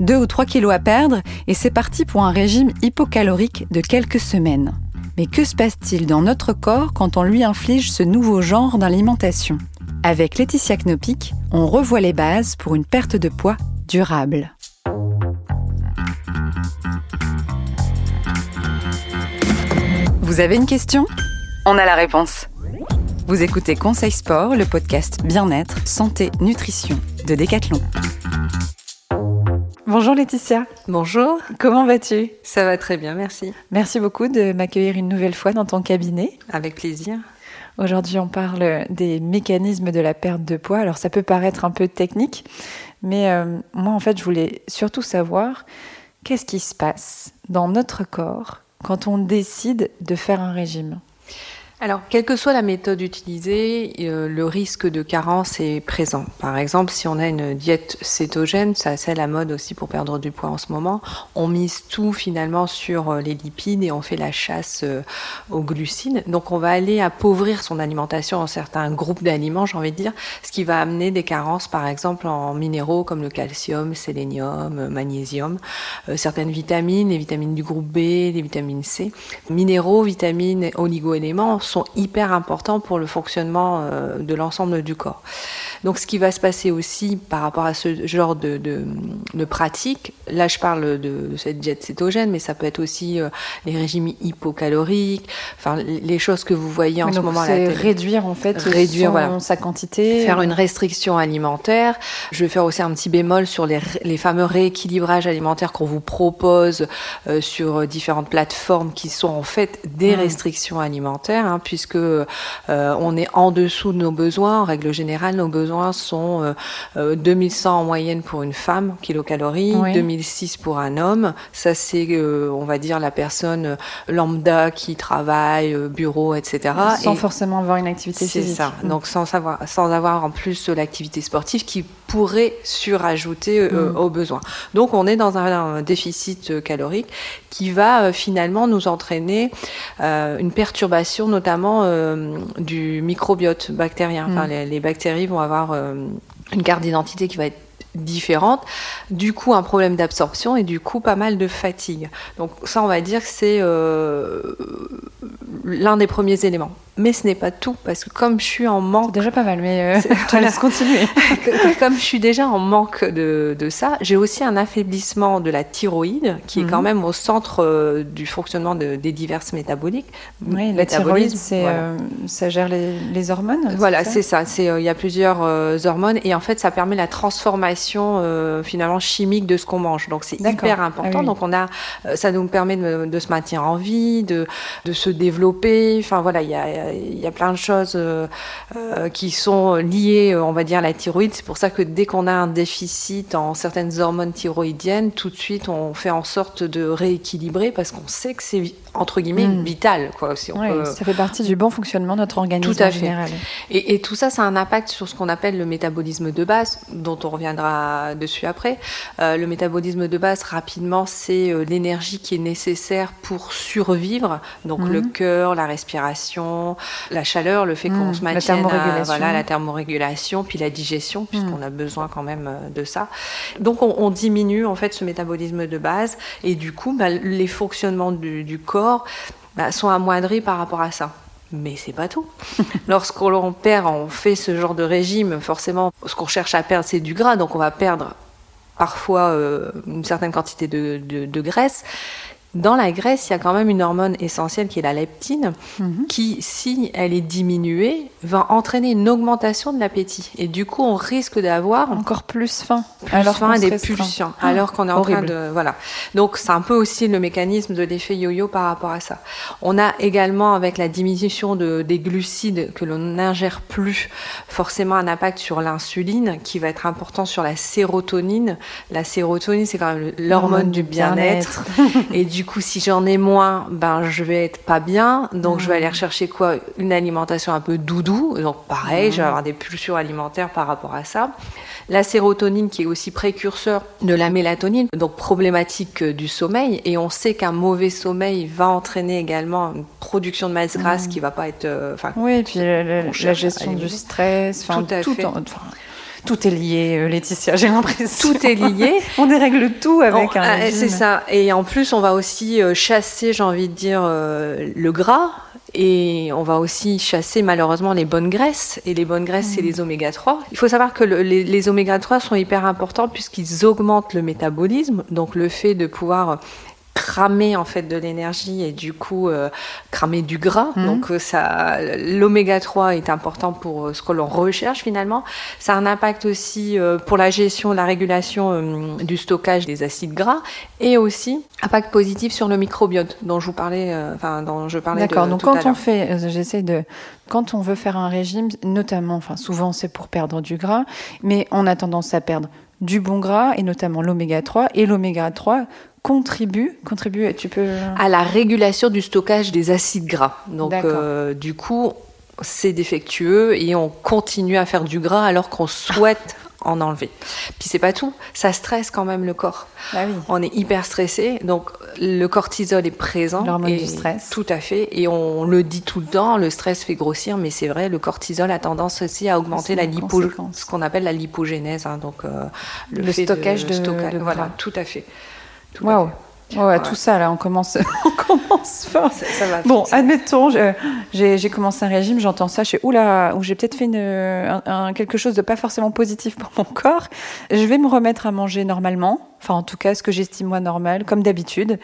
2 ou 3 kilos à perdre et c'est parti pour un régime hypocalorique de quelques semaines. Mais que se passe-t-il dans notre corps quand on lui inflige ce nouveau genre d'alimentation? Avec Laetitia Knopik, on revoit les bases pour une perte de poids durable. Vous avez une question? On a la réponse. Vous écoutez Conseil Sport, le podcast Bien-être, Santé, Nutrition de Decathlon. Bonjour Laetitia. Bonjour. Comment vas-tu? Ça va très bien, merci. Merci beaucoup de m'accueillir une nouvelle fois dans ton cabinet. Avec plaisir. Aujourd'hui, on parle des mécanismes de la perte de poids. Alors, ça peut paraître un peu technique, mais euh, moi, en fait, je voulais surtout savoir qu'est-ce qui se passe dans notre corps quand on décide de faire un régime? Alors, quelle que soit la méthode utilisée, euh, le risque de carence est présent. Par exemple, si on a une diète cétogène, ça c'est la mode aussi pour perdre du poids en ce moment, on mise tout finalement sur euh, les lipides et on fait la chasse euh, aux glucides. Donc, on va aller appauvrir son alimentation en certains groupes d'aliments, j'ai envie de dire, ce qui va amener des carences, par exemple, en minéraux comme le calcium, sélénium, magnésium, certaines vitamines, les vitamines du groupe B, les vitamines C. Minéraux, vitamines, oligoéléments sont hyper importants pour le fonctionnement euh, de l'ensemble du corps. Donc ce qui va se passer aussi par rapport à ce genre de, de, pratique, là je parle de, cette diète cétogène, mais ça peut être aussi euh, les régimes hypocaloriques, enfin les choses que vous voyez en ce moment. C'est réduire en fait réduire, sa quantité. Faire une restriction alimentaire. Je vais faire aussi un petit bémol sur les, les fameux rééquilibrages alimentaires qu'on vous propose euh, sur différentes plateformes qui sont en fait des mmh. restrictions alimentaires, hein, puisque euh, on est en dessous de nos besoins. En règle générale, nos besoins sont 2100 euh, euh, en moyenne pour une femme, kilocalories, 2006 pour un homme. Ça, c'est, euh, on va dire, la personne lambda qui travaille, bureau, etc. Sans forcément avoir une activité physique. C'est ça. Donc, sans, savoir, sans avoir en plus l'activité sportive qui pourrait surajouter mm. aux besoins. Donc, on est dans un, déficit calorique qui va finalement nous entraîner une perturbation, notamment du microbiote bactérien. Enfin, mm. les, les bactéries vont avoir euh, une carte d'identité qui va être différente, du coup un problème d'absorption et du coup pas mal de fatigue. Donc ça on va dire que c'est euh, l'un des premiers éléments. Mais ce n'est pas tout, parce que comme je suis en manque... déjà pas mal, mais euh, je laisse continuer. comme je suis déjà en manque de, de ça, j'ai aussi un affaiblissement de la thyroïde, qui est quand mhm. même au centre euh, du fonctionnement de, des diverses métaboliques. Oui, la thyroïde, c'est, euh, ça gère les, les hormones Voilà, c'est ça. C'est, il y a plusieurs hormones, et en fait, ça permet la transformation finalement chimique de ce qu'on mange. Donc c'est hyper important. Ah Donc on a, ça nous permet de, de, se maintenir en vie, de, de se développer. Enfin voilà, il y a y a plein de choses euh, euh, qui sont liées, euh, on va dire, à la thyroïde. C'est pour ça que dès qu'on a un déficit en certaines hormones thyroïdiennes, tout de suite, on fait en sorte de rééquilibrer parce qu'on sait que c'est entre guillemets hmm. vital. Quoi, si on Ça fait partie du bon fonctionnement de notre organisme tout à en général. Et, tout ça, ça a un impact sur ce qu'on appelle le métabolisme de base, dont on reviendra dessus après. le métabolisme de base, rapidement, c'est l'énergie qui est nécessaire pour survivre. Donc le hmm. cœur, la respiration, la chaleur, le fait qu'on hmm, se maintienne, la voilà, la thermorégulation, puis la digestion, puisqu'on hmm. a besoin quand même euh, de ça. Donc on, diminue en fait ce métabolisme de base, et du coup, bah, les fonctionnements du, corps bah, sont amoindris par rapport à ça. Mais c'est pas tout. Lorsqu'on perd, on fait ce genre de régime, forcément, ce qu'on cherche à perdre, c'est du gras, donc on va perdre parfois euh, une certaine quantité de graisse. Dans la graisse, il y a quand même une hormone essentielle qui est la leptine, mhm. qui, si elle est diminuée, va entraîner une augmentation de l'appétit. Et du coup, on risque d'avoir encore plus faim. Plus alors faim et des pulsions. Ah, alors qu'on est en train de voilà. Donc c'est un peu aussi le mécanisme de l'effet yo-yo par rapport à ça. On a également avec la diminution de, des glucides que l'on n'ingère plus, forcément un impact sur l'insuline qui va être important sur la sérotonine. La sérotonine, c'est quand même l'hormone du bien-être. et du du coup, si j'en ai moins, ben je vais être pas bien. Donc je vais aller mmh. rechercher quoi? Une alimentation un peu doudou. Donc pareil, je vais mmh. avoir des pulsions alimentaires par rapport à ça. La sérotonine qui est aussi précurseur de la mélatonine, donc problématique du sommeil. Et on sait qu'un mauvais sommeil va entraîner également une production de masse grasse mmh. qui va pas être. Euh, oui, et puis la, gestion du stress, tout, tout, Tout est lié, Laetitia, j'ai l'impression. Tout est lié. on dérègle tout avec un régime. C'est ça. Et en plus, on va aussi chasser, j'ai envie de dire, le gras et on va aussi chasser malheureusement les bonnes graisses. Et les bonnes graisses, c'est mm. les oméga 3. Il faut savoir que les, les, oméga 3 sont hyper importants puisqu'ils augmentent le métabolisme. Donc le fait de pouvoir cramer en fait de l'énergie et du coup euh, cramer du gras. Mhm. Donc euh, ça, l'oméga 3 est important pour euh, ce que l'on recherche finalement. Ça a un impact aussi pour la gestion, la régulation du stockage des acides gras et aussi impact positif sur le microbiote dont je vous parlais, enfin dont je parlais. D'accord. Donc quand on fait, j'essaie de, quand on veut faire un régime, notamment, enfin souvent c'est pour perdre du gras, mais on a tendance à perdre du bon gras et notamment l'oméga 3 et l'oméga 3 contribue, contribue, tu peux... À la régulation du stockage des acides gras. Donc, euh, du coup, c'est défectueux et on continue à faire du gras alors qu'on souhaite en enlever. Puis c'est pas tout, ça stresse quand même le corps. Bah oui. On est hyper stressé, donc le cortisol est présent. L'hormone du stress. Tout à fait, et on le dit tout le temps, le stress fait grossir, mais c'est vrai, le cortisol a tendance aussi à augmenter la lipo, ce qu'on appelle la lipogénèse, hein, donc euh, le, stockage de, de, voilà, tout à fait. Waouh. Ouais, tout ça, là, on commence, on commence fort. Ça, va bon, admettons, j'ai commencé un régime, j'entends ça, je suis oula, ou j'ai peut-être fait une, quelque chose de pas forcément positif pour mon corps. Je vais me remettre à manger normalement, enfin, en tout cas, ce que j'estime moi normal, comme d'habitude.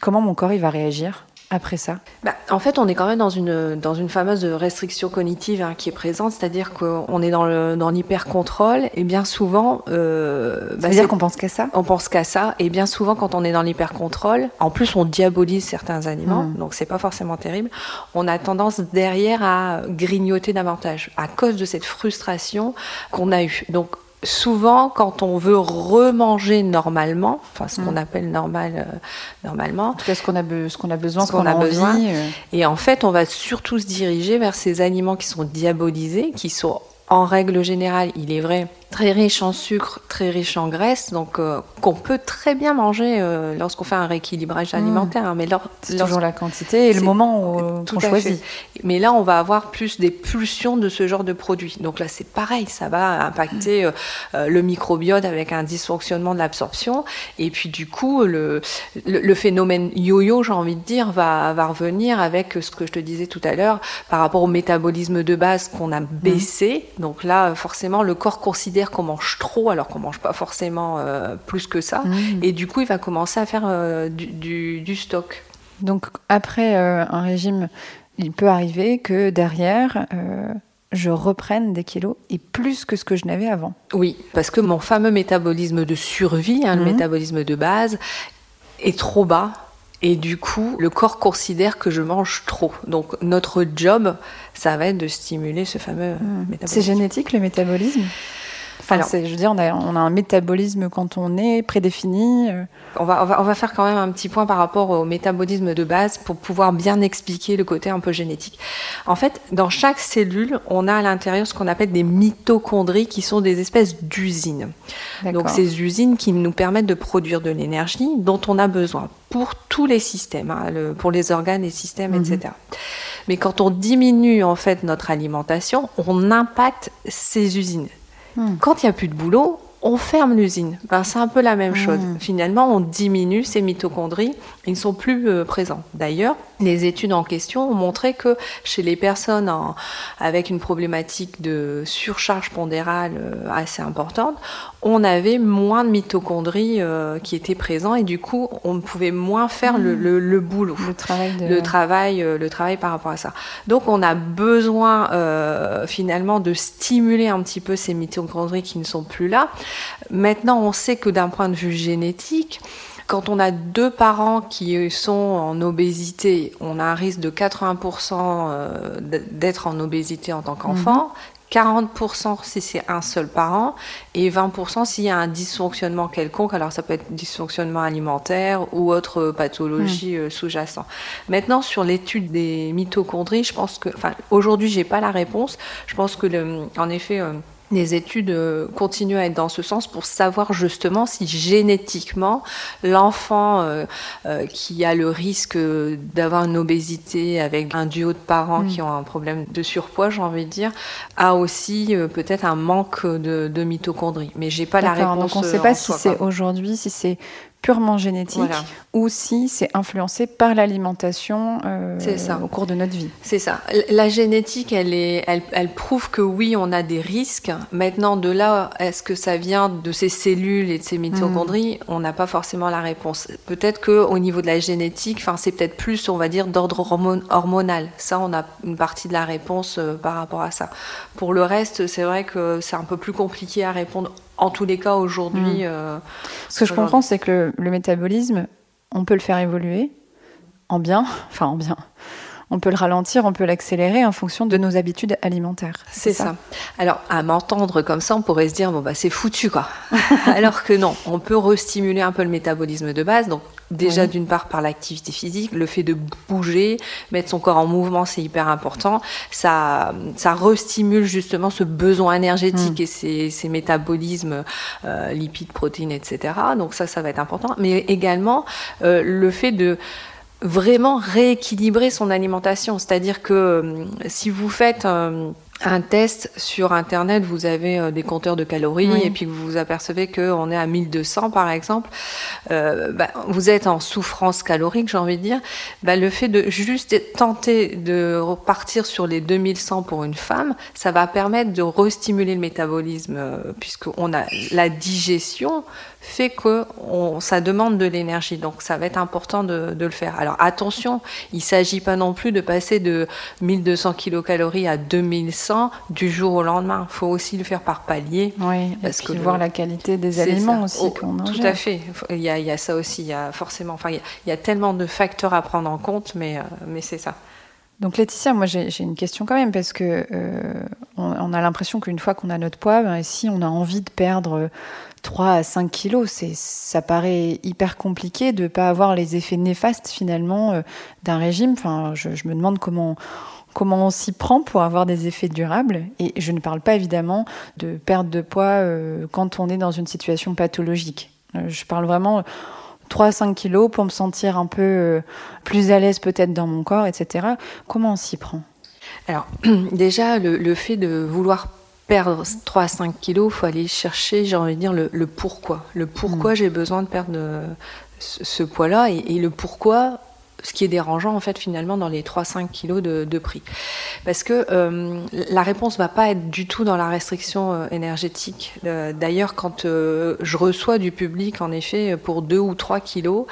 Comment mon corps, il va réagir? Après ça? Bah, En fait, on est quand même dans une, dans une fameuse restriction cognitive hein, qui est présente, c'est-à-dire qu'on est dans l'hyper-contrôle, et bien souvent... Euh, bah, ça veut dire qu'on pense qu'à ça? On pense qu'à ça, et bien souvent, quand on est dans l'hyper-contrôle, en plus, on diabolise certains aliments, mmh. donc c'est pas forcément terrible, on a tendance derrière à grignoter davantage, à cause de cette frustration qu'on a eue. Donc, souvent, quand on veut remanger normalement, enfin ce qu'on mm. appelle normal, euh, normalement, en tout cas ce qu'on a, besoin, ce qu'on a, besoin, euh. et en fait, on va surtout se diriger vers ces aliments qui sont diabolisés, qui sont en règle générale, il est vrai, très riche en sucre, très riche en graisse, donc euh, qu'on peut très bien manger euh, lorsqu'on fait un rééquilibrage mmh. alimentaire. Hein, mais c'est toujours la quantité et le moment où on choisit. Mais là, on va avoir plus des pulsions de ce genre de produits. Donc là, c'est pareil, ça va impacter euh, le microbiote avec un dysfonctionnement de l'absorption. Et puis du coup, le, le, phénomène yo-yo, j'ai envie de dire, va, va revenir avec ce que je te disais tout à l'heure par rapport au métabolisme de base qu'on a mmh. baissé. Donc là, forcément, le corps considère qu'on mange trop alors qu'on mange pas forcément euh, plus que ça. Mmh. Et du coup, il va commencer à faire euh, du, stock. Donc après euh, un régime, il peut arriver que derrière je reprenne des kilos et plus que ce que je n'avais avant. Oui, parce que mon fameux métabolisme de survie, hein, le mmh. métabolisme de base, est trop bas. Et du coup, le corps considère que je mange trop. Donc notre job, ça va être de stimuler ce fameux mmh. métabolisme. C'est génétique le métabolisme? Je veux dire, on a, un métabolisme quand on est prédéfini. Euh. On va, on, va, faire quand même un petit point par rapport au métabolisme de base pour pouvoir bien expliquer le côté un peu génétique. En fait, dans chaque cellule, on a à l'intérieur ce qu'on appelle des mitochondries qui sont des espèces d'usines. Donc, ces usines qui nous permettent de produire de l'énergie dont on a besoin pour tous les systèmes, hein, pour les organes, les systèmes, etc. Mhm. Mais quand on diminue en fait notre alimentation, on impacte ces usines. Quand il n'y a plus de boulot, on ferme l'usine. Ben, c'est un peu la même chose. Hmm. Finalement, on diminue ces mitochondries, ils ne sont plus euh, présents. D'ailleurs, les études en question ont montré que chez les personnes avec une problématique de surcharge pondérale euh, assez importante, on avait moins de mitochondries euh, qui étaient présents et du coup, on pouvait moins faire le, hmm. boulot, le travail, le travail, le travail par rapport à ça. Donc, on a besoin finalement de stimuler un petit peu ces mitochondries qui ne sont plus là. Maintenant, on sait que d'un point de vue génétique, quand on a deux parents qui sont en obésité, on a un risque de 80% euh, d'être en obésité en tant qu'enfant. 40% si c'est un seul parent et 20% s'il y a un dysfonctionnement quelconque. Alors ça peut être dysfonctionnement alimentaire ou autre pathologie mmh. euh, sous-jacente. Maintenant sur l'étude des mitochondries, je pense que, enfin aujourd'hui j'ai pas la réponse. Je pense que le, en effet les études euh, continuent à être dans ce sens pour savoir justement si génétiquement l'enfant euh, euh, qui a le risque d'avoir une obésité avec un duo de parents mm. qui ont un problème de surpoids, j'ai envie de dire, a aussi peut-être un manque de, mitochondrie. Mais j'ai pas la réponse. Donc on ne sait pas si c'est aujourd'hui, si c'est purement génétique ou si c'est influencé par l'alimentation euh, au cours de notre vie. C'est ça. La génétique, elle, est, elle, elle, prouve que oui, on a des risques. Maintenant, de là, est-ce que ça vient de ces cellules et de ces mitochondries mm. On n'a pas forcément la réponse. Peut-être qu'au niveau de la génétique, enfin, c'est peut-être plus, on va dire, d'ordre hormonal. Ça, on a une partie de la réponse euh, par rapport à ça. Pour le reste, c'est vrai que c'est un peu plus compliqué à répondre en tous les cas aujourd'hui. Hmm. Euh, Ce que je comprends, c'est que le, métabolisme, on peut le faire évoluer en bien, enfin en bien. On peut le ralentir, on peut l'accélérer en fonction de nos habitudes alimentaires. C'est ça. Alors, à m'entendre comme ça, on pourrait se dire, bon, bah, c'est foutu, quoi. Alors que non, on peut restimuler un peu le métabolisme de base. Donc, Déjà, d'une part, par l'activité physique, le fait de bouger, mettre son corps en mouvement, c'est hyper important. Ça, ça restimule justement ce besoin énergétique mm. et ces, métabolismes, euh, lipides, protéines, etc. Donc ça, ça va être important. Mais également, euh, le fait de vraiment rééquilibrer son alimentation. C'est-à-dire que euh, si vous faites un test sur Internet, vous avez euh, des compteurs de calories et puis vous vous apercevez qu'on est à 1200 par exemple, euh, bah, vous êtes en souffrance calorique, j'ai envie de dire. Bah, le fait de juste tenter de repartir sur les 2100 pour une femme, ça va permettre de restimuler le métabolisme euh, puisqu'on a la digestion fait que ça demande de l'énergie. Donc ça va être important de, le faire. Alors attention, il ne s'agit pas non plus de passer de 1200 kilocalories à 2100 du jour au lendemain. Il faut aussi le faire par palier. Oui, parce que voir la qualité des aliments aussi oh, qu'on Tout à fait. Il y, a, ça aussi. Il y a forcément, enfin, il y a, tellement de facteurs à prendre en compte, mais, euh, mais c'est ça. Donc Laetitia, moi j'ai une question quand même parce que euh, on, a l'impression qu'une fois qu'on a notre poids, ben, si on a envie de perdre 3 à 5 kilos, ça paraît hyper compliqué de ne pas avoir les effets néfastes finalement euh, d'un régime. Enfin, je, me demande comment, comment on s'y prend pour avoir des effets durables. Et je ne parle pas évidemment de perte de poids euh, quand on est dans une situation pathologique. Je parle vraiment 3 à 5 kilos pour me sentir un peu plus à l'aise peut-être dans mon corps, etc. Comment on s'y prend? Alors déjà, le, fait de vouloir perdre 3 à 5 kilos, il faut aller chercher, j'ai envie de dire, le, pourquoi. Le pourquoi mm. j'ai besoin de perdre euh, ce, poids-là et, le pourquoi ce qui est dérangeant en fait finalement dans les 3-5 kilos de, prix. Parce que euh, la réponse va pas être du tout dans la restriction euh, énergétique. D'ailleurs, quand je reçois du public en effet pour 2 ou 3 kilos,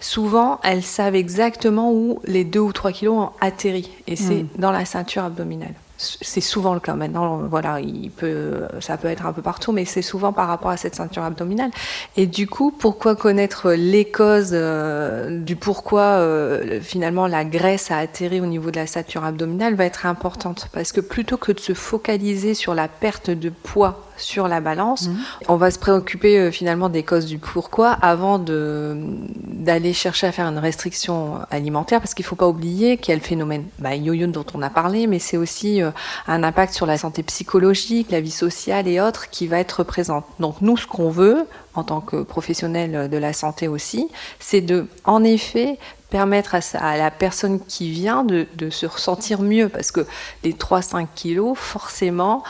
souvent elles savent exactement où les 2 ou 3 kilos ont atterri et c'est mm. dans la ceinture abdominale c'est souvent le cas maintenant. Voilà, il peut, ça peut être un peu partout, mais c'est souvent par rapport à cette ceinture abdominale. Et du coup, pourquoi connaître les causes euh, du pourquoi euh, finalement la graisse a atterri au niveau de la ceinture abdominale va être importante, parce que plutôt que de se focaliser sur la perte de poids sur la balance. Mhm. On va se préoccuper euh, finalement des causes du pourquoi avant d'aller chercher à faire une restriction alimentaire, parce qu'il ne faut pas oublier qu'il y a le phénomène bah, yo-yo dont on a parlé, mais c'est aussi euh, un impact sur la santé psychologique, la vie sociale et autres qui va être présente. Donc nous, ce qu'on veut, en tant que professionnel de la santé aussi, c'est de, en effet, permettre à, la personne qui vient de, se ressentir mieux parce que les 3-5 kilos, forcément,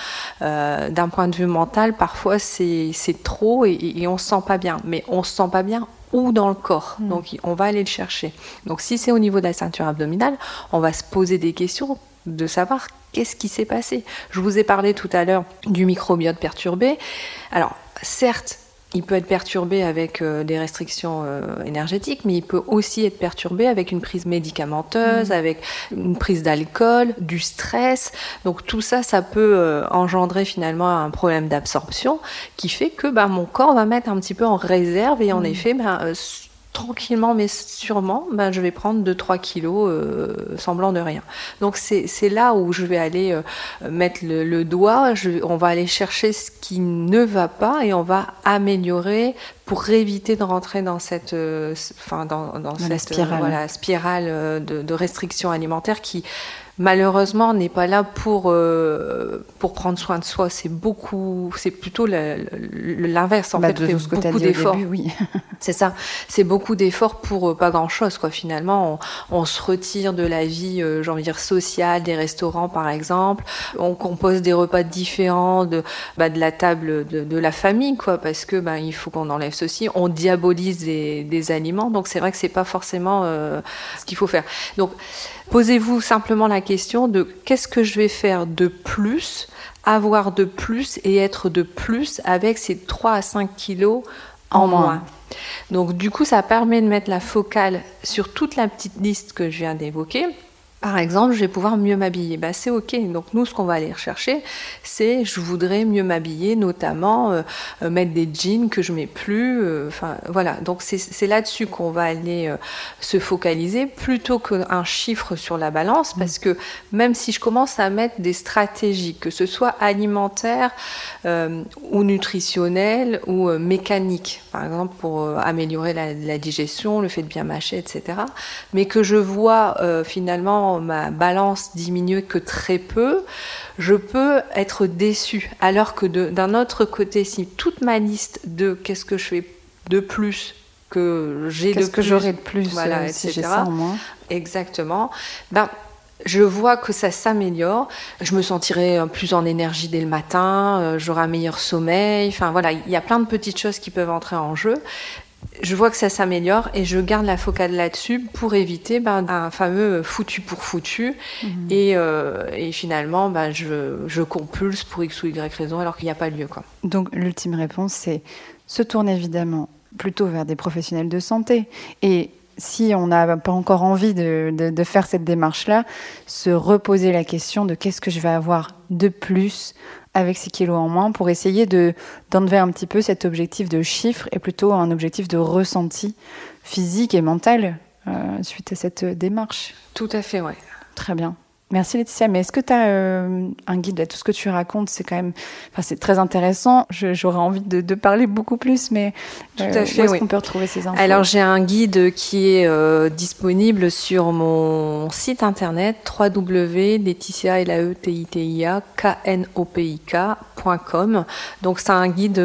euh, d'un point de vue mental, parfois c'est trop et, on se sent pas bien. Mais on se sent pas bien ou dans le corps. Hmm. Donc on va aller le chercher. Donc si c'est au niveau de la ceinture abdominale, on va se poser des questions de savoir qu'est-ce qui s'est passé. Je vous ai parlé tout à l'heure du microbiote perturbé. Alors certes, il peut être perturbé avec euh, des restrictions euh, énergétiques, mais il peut aussi être perturbé avec une prise médicamenteuse, mmh. avec une prise d'alcool, du stress. Donc tout ça, ça peut euh, engendrer finalement un problème d'absorption qui fait que bah, mon corps va mettre un petit peu en réserve et en mmh. effet, bah, tranquillement mais sûrement, ben, je vais prendre 2-3 kilos euh, semblant de rien. Donc c'est là où je vais aller euh, mettre le, doigt, on va aller chercher ce qui ne va pas et on va améliorer pour éviter de rentrer dans cette, euh, enfin, dans, cette spirale, voilà, spirale de, de restriction alimentaire qui malheureusement, on n'est pas là pour, euh, pour prendre soin de soi. C'est beaucoup, c'est plutôt l'inverse. En bah, fait, de ce beaucoup d'efforts. Oui. c'est ça. C'est beaucoup d'efforts pour euh, pas grand chose, quoi. Finalement, on, se retire de la vie, euh, j'ai envie de dire sociale, des restaurants, par exemple. On compose des repas différents de, bah, de la table de, de, la famille, quoi, parce que bah, il faut qu'on enlève ceci. On diabolise des, des aliments, donc c'est vrai que c'est pas forcément euh, ce qu'il faut faire. Donc, posez-vous simplement la question de qu'est-ce que je vais faire de plus, avoir de plus et être de plus avec ces 3 à 5 kilos en, moins. Donc du coup, ça permet de mettre la focale sur toute la petite liste que je viens d'évoquer par exemple, je vais pouvoir mieux m'habiller. Bah, c'est ok. Donc nous, ce qu'on va aller rechercher, c'est je voudrais mieux m'habiller, notamment euh, euh, mettre des jeans que je mets plus. Euh, enfin voilà. Donc c'est là-dessus qu'on va aller se focaliser plutôt qu'un chiffre sur la balance, parce que même si je commence à mettre des stratégies, que ce soit alimentaires ou nutritionnelles ou mécaniques, par exemple pour améliorer la, digestion, le fait de bien mâcher, etc. Mais que je vois finalement ma balance diminue que très peu, je peux être déçue. Alors que d'un autre côté, si toute ma liste de qu'est-ce que je fais de plus que j'ai de que j'aurai de plus, voilà, euh, etc. Exactement. Ben, je vois que ça s'améliore. Je me sentirai plus en énergie dès le matin, euh, j'aurai un meilleur sommeil. Enfin voilà, il y a plein de petites choses qui peuvent entrer en jeu je vois que ça s'améliore et je garde la focale là-dessus pour éviter ben, un fameux foutu pour foutu. Mhm. Euh, et, finalement, ben, je, compulse pour X ou Y raison alors qu'il n'y a pas lieu. Quoi. Donc l'ultime réponse, c'est se tourner évidemment plutôt vers des professionnels de santé. Et si on n'a pas encore envie de, de faire cette démarche-là, se reposer la question de qu'est-ce que je vais avoir de plus avec ces kilos en moins pour essayer de d'enlever un petit peu cet objectif de chiffre et plutôt un objectif de ressenti physique et mental euh, suite à cette démarche. Tout à fait, ouais. Très bien. Merci Laetitia, mais est-ce que tu as euh, un guide? Tout ce que tu racontes, c'est quand même, enfin, c'est très intéressant. J'aurais envie de, parler beaucoup plus, mais Tout à euh, fait, où est-ce qu'on peut retrouver ces infos? Alors j'ai un guide qui est euh, disponible sur mon site internet www.laetitia.com. Donc c'est un guide,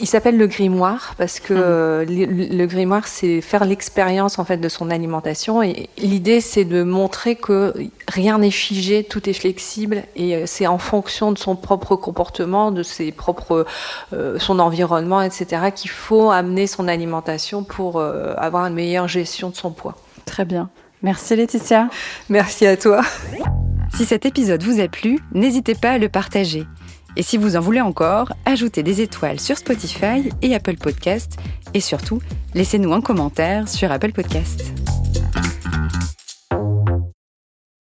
il s'appelle le grimoire parce que mmh. le, le, grimoire c'est faire l'expérience en fait de son alimentation et l'idée c'est de montrer que rien n'est figé, tout est flexible et euh, c'est en fonction de son propre comportement, de ses propres, euh, son environnement, etc., qu'il faut amener son alimentation pour euh, avoir une meilleure gestion de son poids. Très bien. Merci Laetitia. Merci à toi. Si cet épisode vous a plu, n'hésitez pas à le partager. Et si vous en voulez encore, ajoutez des étoiles sur Spotify et Apple Podcast. Et surtout, laissez-nous un commentaire sur Apple Podcast.